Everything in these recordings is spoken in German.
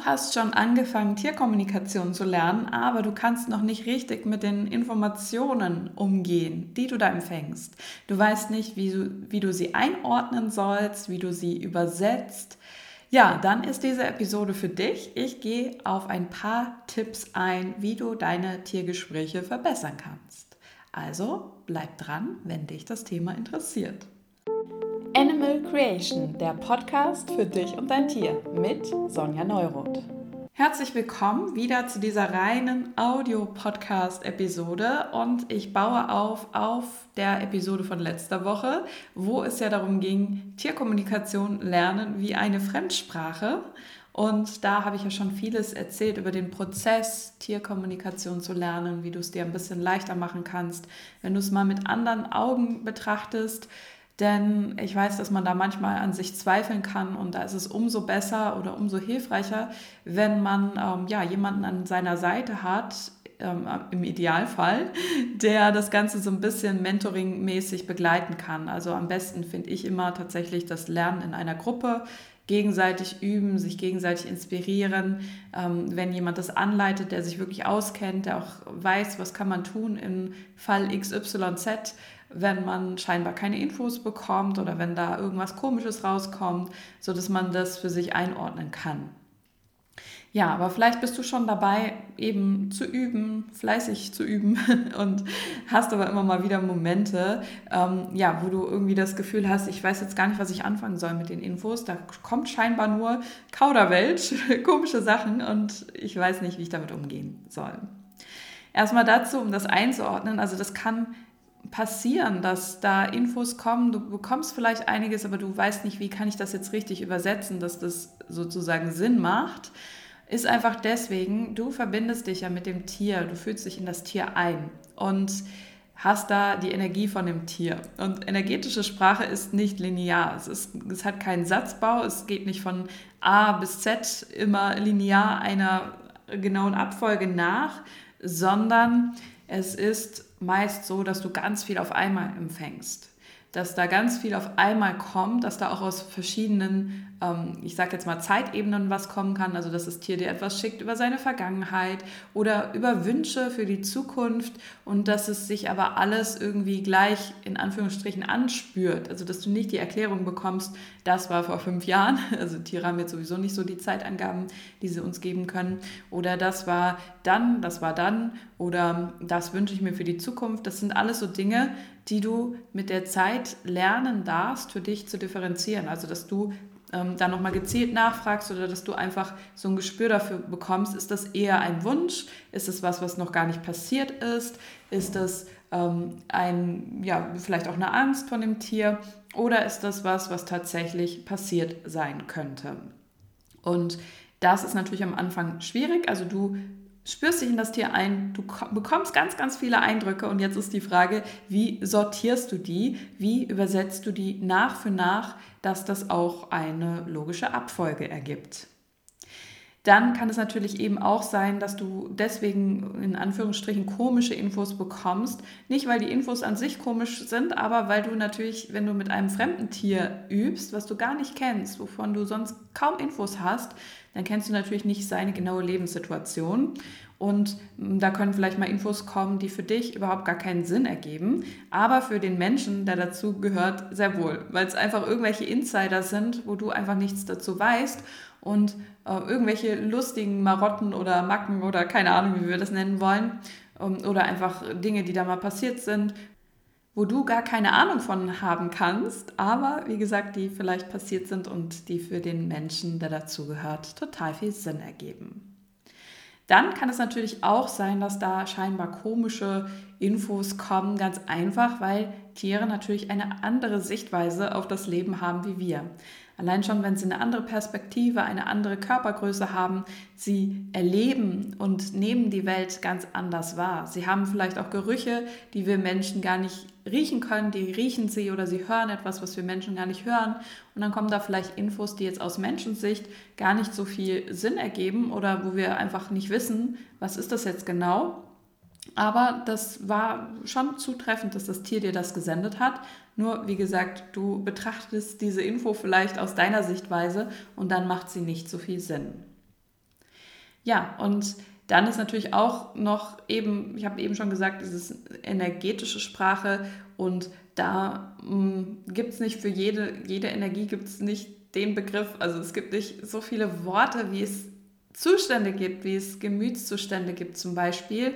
Du hast schon angefangen, Tierkommunikation zu lernen, aber du kannst noch nicht richtig mit den Informationen umgehen, die du da empfängst. Du weißt nicht, wie du, wie du sie einordnen sollst, wie du sie übersetzt. Ja, dann ist diese Episode für dich. Ich gehe auf ein paar Tipps ein, wie du deine Tiergespräche verbessern kannst. Also bleib dran, wenn dich das Thema interessiert. Animal Creation, der Podcast für dich und dein Tier mit Sonja Neuroth. Herzlich willkommen wieder zu dieser reinen Audio-Podcast-Episode und ich baue auf auf der Episode von letzter Woche, wo es ja darum ging, Tierkommunikation lernen wie eine Fremdsprache. Und da habe ich ja schon vieles erzählt über den Prozess, Tierkommunikation zu lernen, wie du es dir ein bisschen leichter machen kannst, wenn du es mal mit anderen Augen betrachtest denn ich weiß, dass man da manchmal an sich zweifeln kann und da ist es umso besser oder umso hilfreicher, wenn man ähm, ja, jemanden an seiner Seite hat, ähm, im Idealfall, der das Ganze so ein bisschen mentoringmäßig begleiten kann. Also am besten finde ich immer tatsächlich das Lernen in einer Gruppe, gegenseitig üben, sich gegenseitig inspirieren. Ähm, wenn jemand das anleitet, der sich wirklich auskennt, der auch weiß, was kann man tun im Fall XYZ, wenn man scheinbar keine Infos bekommt oder wenn da irgendwas Komisches rauskommt, sodass man das für sich einordnen kann. Ja, aber vielleicht bist du schon dabei, eben zu üben, fleißig zu üben und hast aber immer mal wieder Momente, ähm, ja, wo du irgendwie das Gefühl hast, ich weiß jetzt gar nicht, was ich anfangen soll mit den Infos. Da kommt scheinbar nur Kauderwelsch, komische Sachen und ich weiß nicht, wie ich damit umgehen soll. Erstmal dazu, um das einzuordnen, also das kann passieren, dass da Infos kommen, du bekommst vielleicht einiges, aber du weißt nicht, wie kann ich das jetzt richtig übersetzen, dass das sozusagen Sinn macht, ist einfach deswegen, du verbindest dich ja mit dem Tier, du fühlst dich in das Tier ein und hast da die Energie von dem Tier. Und energetische Sprache ist nicht linear. Es, ist, es hat keinen Satzbau, es geht nicht von A bis Z immer linear einer genauen Abfolge nach, sondern es ist meist so, dass du ganz viel auf einmal empfängst. Dass da ganz viel auf einmal kommt, dass da auch aus verschiedenen ähm, ich sage jetzt mal, Zeitebenen was kommen kann. Also, dass das Tier dir etwas schickt über seine Vergangenheit oder über Wünsche für die Zukunft und dass es sich aber alles irgendwie gleich in Anführungsstrichen anspürt. Also, dass du nicht die Erklärung bekommst, das war vor fünf Jahren. Also, Tiere haben jetzt sowieso nicht so die Zeitangaben, die sie uns geben können. Oder das war dann, das war dann oder das wünsche ich mir für die Zukunft. Das sind alles so Dinge, die du mit der Zeit lernen darfst, für dich zu differenzieren. Also, dass du ähm, da nochmal gezielt nachfragst oder dass du einfach so ein Gespür dafür bekommst, ist das eher ein Wunsch, ist es was, was noch gar nicht passiert ist, ist das ähm, ein, ja, vielleicht auch eine Angst von dem Tier oder ist das was, was tatsächlich passiert sein könnte. Und das ist natürlich am Anfang schwierig. Also du spürst dich in das Tier ein, du bekommst ganz, ganz viele Eindrücke und jetzt ist die Frage, wie sortierst du die, wie übersetzt du die nach für nach, dass das auch eine logische Abfolge ergibt. Dann kann es natürlich eben auch sein, dass du deswegen in Anführungsstrichen komische Infos bekommst. Nicht, weil die Infos an sich komisch sind, aber weil du natürlich, wenn du mit einem fremden Tier übst, was du gar nicht kennst, wovon du sonst kaum Infos hast, dann kennst du natürlich nicht seine genaue Lebenssituation. Und hm, da können vielleicht mal Infos kommen, die für dich überhaupt gar keinen Sinn ergeben, aber für den Menschen, der dazu gehört, sehr wohl, weil es einfach irgendwelche Insider sind, wo du einfach nichts dazu weißt und äh, irgendwelche lustigen Marotten oder Macken oder keine Ahnung, wie wir das nennen wollen, ähm, oder einfach Dinge, die da mal passiert sind, wo du gar keine Ahnung von haben kannst, aber wie gesagt, die vielleicht passiert sind und die für den Menschen, der dazugehört, total viel Sinn ergeben. Dann kann es natürlich auch sein, dass da scheinbar komische Infos kommen, ganz einfach, weil Tiere natürlich eine andere Sichtweise auf das Leben haben wie wir. Allein schon, wenn sie eine andere Perspektive, eine andere Körpergröße haben, sie erleben und nehmen die Welt ganz anders wahr. Sie haben vielleicht auch Gerüche, die wir Menschen gar nicht riechen können, die riechen sie oder sie hören etwas, was wir Menschen gar nicht hören. Und dann kommen da vielleicht Infos, die jetzt aus Menschensicht gar nicht so viel Sinn ergeben oder wo wir einfach nicht wissen, was ist das jetzt genau. Aber das war schon zutreffend, dass das Tier dir das gesendet hat. Nur, wie gesagt, du betrachtest diese Info vielleicht aus deiner Sichtweise und dann macht sie nicht so viel Sinn. Ja, und dann ist natürlich auch noch eben, ich habe eben schon gesagt, es ist energetische Sprache und da mm, gibt es nicht für jede, jede Energie gibt es nicht den Begriff, also es gibt nicht so viele Worte, wie es Zustände gibt, wie es Gemütszustände gibt zum Beispiel.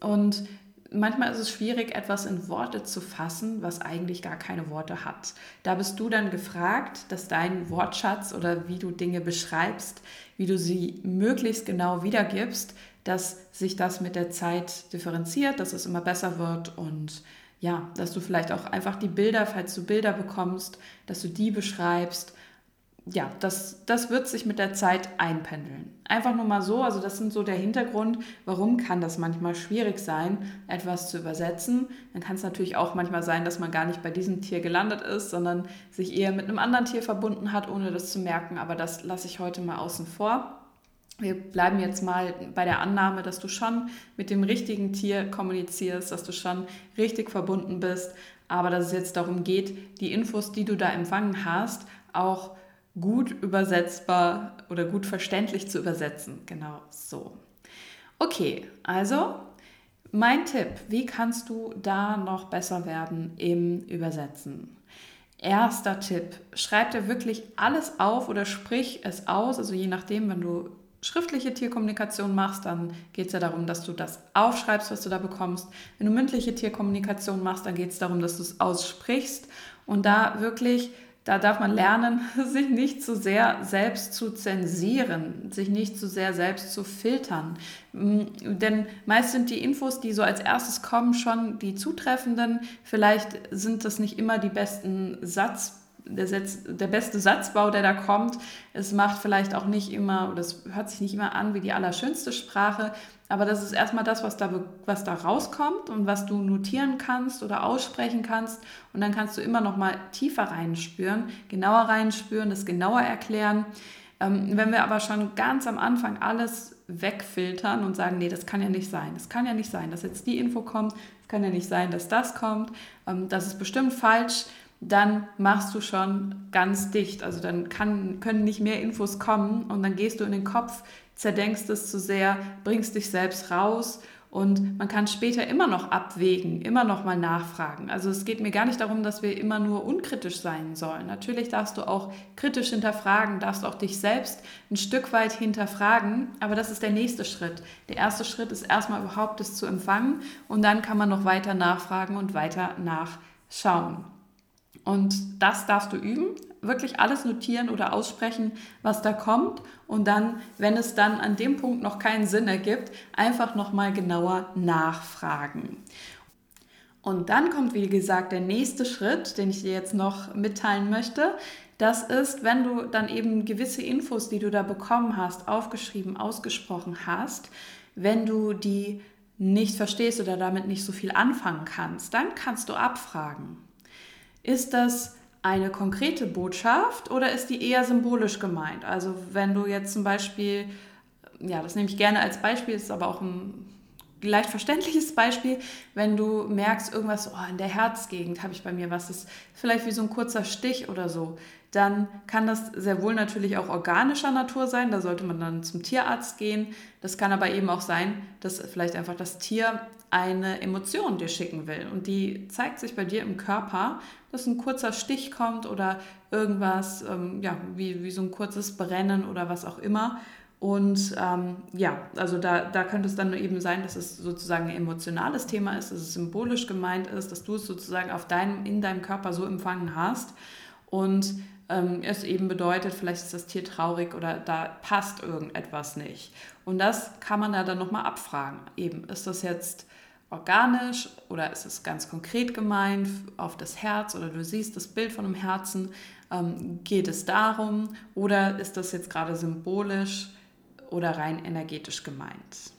Und manchmal ist es schwierig, etwas in Worte zu fassen, was eigentlich gar keine Worte hat. Da bist du dann gefragt, dass dein Wortschatz oder wie du Dinge beschreibst, wie du sie möglichst genau wiedergibst, dass sich das mit der Zeit differenziert, dass es immer besser wird und ja, dass du vielleicht auch einfach die Bilder, falls du Bilder bekommst, dass du die beschreibst ja, das, das wird sich mit der Zeit einpendeln. Einfach nur mal so, also das sind so der Hintergrund, warum kann das manchmal schwierig sein, etwas zu übersetzen. Dann kann es natürlich auch manchmal sein, dass man gar nicht bei diesem Tier gelandet ist, sondern sich eher mit einem anderen Tier verbunden hat, ohne das zu merken. Aber das lasse ich heute mal außen vor. Wir bleiben jetzt mal bei der Annahme, dass du schon mit dem richtigen Tier kommunizierst, dass du schon richtig verbunden bist, aber dass es jetzt darum geht, die Infos, die du da empfangen hast, auch gut übersetzbar oder gut verständlich zu übersetzen. Genau so. Okay, also mein Tipp, wie kannst du da noch besser werden im Übersetzen? Erster Tipp, schreib dir wirklich alles auf oder sprich es aus. Also je nachdem, wenn du schriftliche Tierkommunikation machst, dann geht es ja darum, dass du das aufschreibst, was du da bekommst. Wenn du mündliche Tierkommunikation machst, dann geht es darum, dass du es aussprichst und da wirklich da darf man lernen, sich nicht zu sehr selbst zu zensieren, sich nicht zu sehr selbst zu filtern. Mm, denn meist sind die Infos, die so als erstes kommen, schon die zutreffenden. Vielleicht sind das nicht immer die besten Satz der, Satz, der beste Satzbau, der da kommt. Es macht vielleicht auch nicht immer, oder es hört sich nicht immer an wie die allerschönste Sprache, aber das ist erstmal das, was da, was da rauskommt und was du notieren kannst oder aussprechen kannst. Und dann kannst du immer noch mal tiefer reinspüren, genauer reinspüren, das genauer erklären. Ähm, wenn wir aber schon ganz am Anfang alles wegfiltern und sagen, nee, das kann ja nicht sein, das kann ja nicht sein, dass jetzt die Info kommt, es kann ja nicht sein, dass das kommt, ähm, das ist bestimmt falsch, dann machst du schon ganz dicht. Also dann kann, können nicht mehr Infos kommen und dann gehst du in den Kopf, zerdenkst es zu sehr, bringst dich selbst raus und man kann später immer noch abwägen, immer noch mal nachfragen. Also es geht mir gar nicht darum, dass wir immer nur unkritisch sein sollen. Natürlich darfst du auch kritisch hinterfragen, darfst auch dich selbst ein Stück weit hinterfragen, aber das ist der nächste Schritt. Der erste Schritt ist erstmal überhaupt es zu empfangen und dann kann man noch weiter nachfragen und weiter nachschauen. Und das darfst du üben, wirklich alles notieren oder aussprechen, was da kommt. Und dann, wenn es dann an dem Punkt noch keinen Sinn ergibt, einfach nochmal genauer nachfragen. Und dann kommt, wie gesagt, der nächste Schritt, den ich dir jetzt noch mitteilen möchte. Das ist, wenn du dann eben gewisse Infos, die du da bekommen hast, aufgeschrieben, ausgesprochen hast, wenn du die nicht verstehst oder damit nicht so viel anfangen kannst, dann kannst du abfragen. Ist das eine konkrete Botschaft oder ist die eher symbolisch gemeint? Also wenn du jetzt zum Beispiel, ja, das nehme ich gerne als Beispiel, ist aber auch ein leicht verständliches Beispiel, wenn du merkst, irgendwas oh, in der Herzgegend habe ich bei mir was, das ist vielleicht wie so ein kurzer Stich oder so, dann kann das sehr wohl natürlich auch organischer Natur sein. Da sollte man dann zum Tierarzt gehen. Das kann aber eben auch sein, dass vielleicht einfach das Tier eine Emotion dir schicken will und die zeigt sich bei dir im Körper, dass ein kurzer Stich kommt oder irgendwas, ähm, ja, wie, wie so ein kurzes Brennen oder was auch immer. Und ähm, ja, also da, da könnte es dann eben sein, dass es sozusagen ein emotionales Thema ist, dass es symbolisch gemeint ist, dass du es sozusagen auf deinem, in deinem Körper so empfangen hast. Und ähm, es eben bedeutet, vielleicht ist das Tier traurig oder da passt irgendetwas nicht. Und das kann man da dann nochmal abfragen. Eben, ist das jetzt organisch oder ist es ganz konkret gemeint auf das Herz oder du siehst das Bild von einem Herzen? Ähm, geht es darum oder ist das jetzt gerade symbolisch oder rein energetisch gemeint?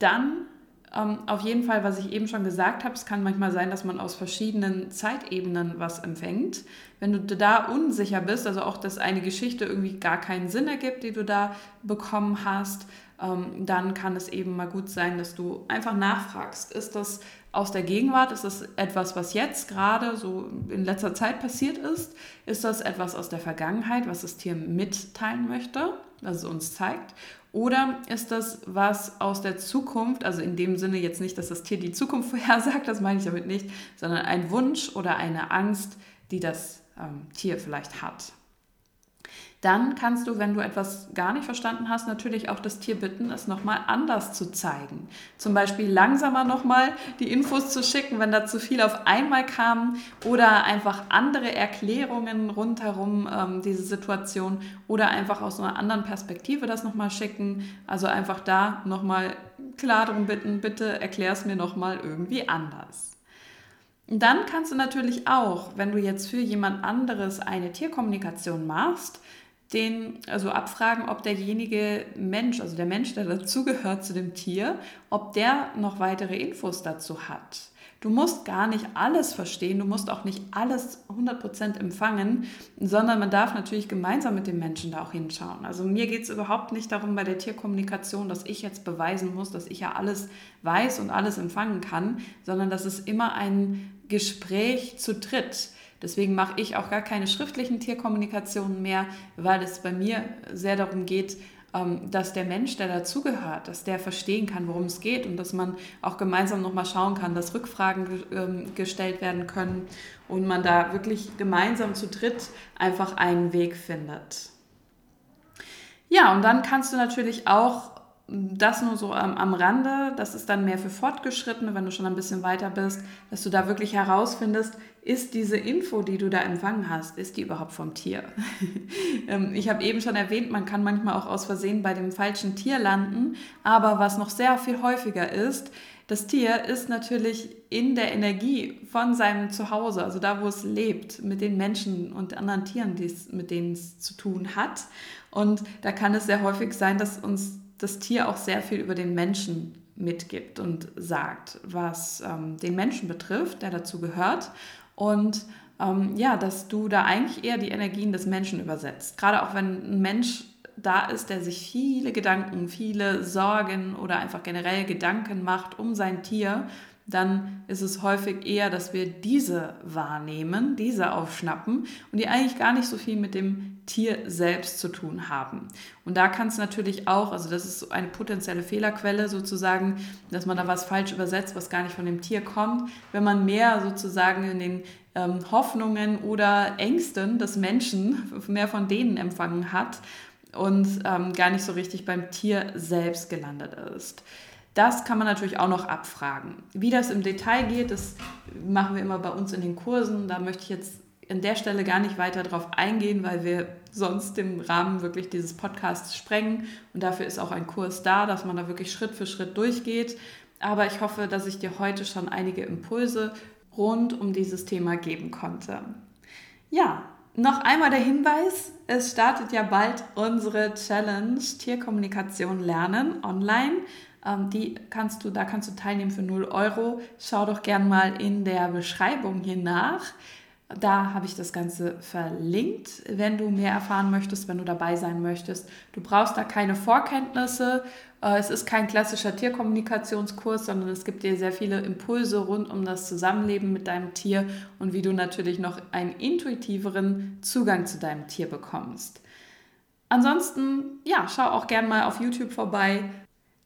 Dann ähm, auf jeden Fall, was ich eben schon gesagt habe, es kann manchmal sein, dass man aus verschiedenen Zeitebenen was empfängt. Wenn du da unsicher bist, also auch, dass eine Geschichte irgendwie gar keinen Sinn ergibt, die du da bekommen hast, ähm, dann kann es eben mal gut sein, dass du einfach nachfragst, ist das aus der Gegenwart, ist das etwas, was jetzt gerade so in letzter Zeit passiert ist? Ist das etwas aus der Vergangenheit, was das Tier mitteilen möchte, was es uns zeigt? Oder ist das was aus der Zukunft, also in dem Sinne jetzt nicht, dass das Tier die Zukunft vorhersagt, das meine ich damit nicht, sondern ein Wunsch oder eine Angst, die das ähm, Tier vielleicht hat? Dann kannst du, wenn du etwas gar nicht verstanden hast, natürlich auch das Tier bitten, es nochmal anders zu zeigen. Zum Beispiel langsamer nochmal die Infos zu schicken, wenn da zu viel auf einmal kam oder einfach andere Erklärungen rundherum ähm, diese Situation oder einfach aus einer anderen Perspektive das nochmal schicken. Also einfach da nochmal klar darum bitten, bitte erklär es mir nochmal irgendwie anders. Dann kannst du natürlich auch, wenn du jetzt für jemand anderes eine Tierkommunikation machst, den, also abfragen, ob derjenige Mensch, also der Mensch, der dazugehört zu dem Tier, ob der noch weitere Infos dazu hat. Du musst gar nicht alles verstehen, du musst auch nicht alles 100% empfangen, sondern man darf natürlich gemeinsam mit dem Menschen da auch hinschauen. Also mir geht es überhaupt nicht darum bei der Tierkommunikation, dass ich jetzt beweisen muss, dass ich ja alles weiß und alles empfangen kann, sondern dass es immer ein Gespräch zu dritt. Deswegen mache ich auch gar keine schriftlichen Tierkommunikationen mehr, weil es bei mir sehr darum geht, ähm, dass der Mensch, der dazugehört, dass der verstehen kann, worum es geht und dass man auch gemeinsam nochmal schauen kann, dass Rückfragen ähm, gestellt werden können und man da wirklich gemeinsam zu dritt einfach einen Weg findet. Ja, und dann kannst du natürlich auch das nur so am, am Rande, das ist dann mehr für Fortgeschrittene, wenn du schon ein bisschen weiter bist, dass du da wirklich herausfindest, ist diese Info, die du da empfangen hast, ist die überhaupt vom Tier? Ähm, ich habe eben schon erwähnt, man kann manchmal auch aus Versehen bei dem falschen Tier landen, aber was noch sehr viel häufiger ist, das Tier ist natürlich in der Energie von seinem Zuhause, also da, wo es lebt, mit den Menschen und anderen Tieren, mit denen es zu tun hat. Und da kann es sehr häufig sein, dass uns das Tier auch sehr viel über den Menschen mitgibt und sagt, was ähm, den Menschen betrifft, der dazu gehört. Und ähm, ja, dass du da eigentlich eher die Energien des Menschen übersetzt. Gerade auch wenn ein Mensch da ist, der sich viele Gedanken, viele Sorgen oder einfach generell Gedanken macht um sein Tier, dann ist es häufig eher, dass wir diese wahrnehmen, diese aufschnappen und die eigentlich gar nicht so viel mit dem Tier selbst zu tun haben. Und da kann es natürlich auch, also das ist eine potenzielle Fehlerquelle sozusagen, dass man da was falsch übersetzt, was gar nicht von dem Tier kommt, wenn man mehr sozusagen in den ähm, Hoffnungen oder Ängsten des Menschen, mehr von denen empfangen hat und ähm, gar nicht so richtig beim Tier selbst gelandet ist. Das kann man natürlich auch noch abfragen. Wie das im Detail geht, das machen wir immer bei uns in den Kursen. Da möchte ich jetzt an der Stelle gar nicht weiter drauf eingehen, weil wir sonst den Rahmen wirklich dieses Podcasts sprengen. Und dafür ist auch ein Kurs da, dass man da wirklich Schritt für Schritt durchgeht. Aber ich hoffe, dass ich dir heute schon einige Impulse rund um dieses Thema geben konnte. Ja, noch einmal der Hinweis, es startet ja bald unsere Challenge Tierkommunikation lernen online. Ähm, die kannst du, da kannst du teilnehmen für 0 Euro. Schau doch gern mal in der Beschreibung hier nach. Da habe ich das Ganze verlinkt, wenn du mehr erfahren möchtest, wenn du dabei sein möchtest. Du brauchst da keine Vorkenntnisse. Äh, es ist kein klassischer Tierkommunikationskurs, sondern es gibt dir sehr viele Impulse rund um das Zusammenleben mit deinem Tier und wie du natürlich noch einen intuitiveren Zugang zu deinem Tier bekommst. Ansonsten, ja, schau auch gern mal auf YouTube vorbei.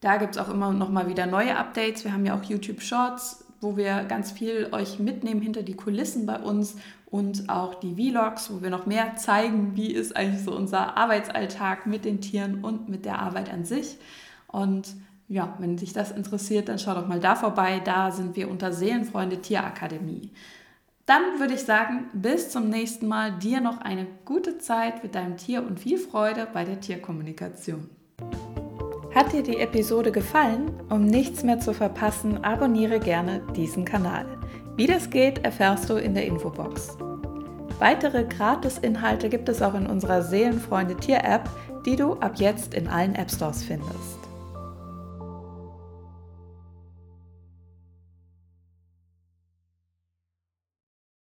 Da gibt es auch immer noch mal wieder neue Updates. Wir haben ja auch YouTube Shorts, wo wir ganz viel euch mitnehmen hinter die Kulissen bei uns und auch die Vlogs, wo wir noch mehr zeigen, wie ist eigentlich so unser Arbeitsalltag mit den Tieren und mit der Arbeit an sich. Und ja, wenn dich das interessiert, dann schau doch mal da vorbei. Da sind wir unter Seelenfreunde Tierakademie. Dann würde ich sagen, bis zum nächsten Mal. Dir noch eine gute Zeit mit deinem Tier und viel Freude bei der Tierkommunikation. Hat dir die Episode gefallen? Um nichts mehr zu verpassen, abonniere gerne diesen Kanal. Wie das geht, erfährst du in der Infobox. Weitere Gratis-Inhalte gibt es auch in unserer Seelenfreunde Tier-App, die du ab jetzt in allen App Stores findest.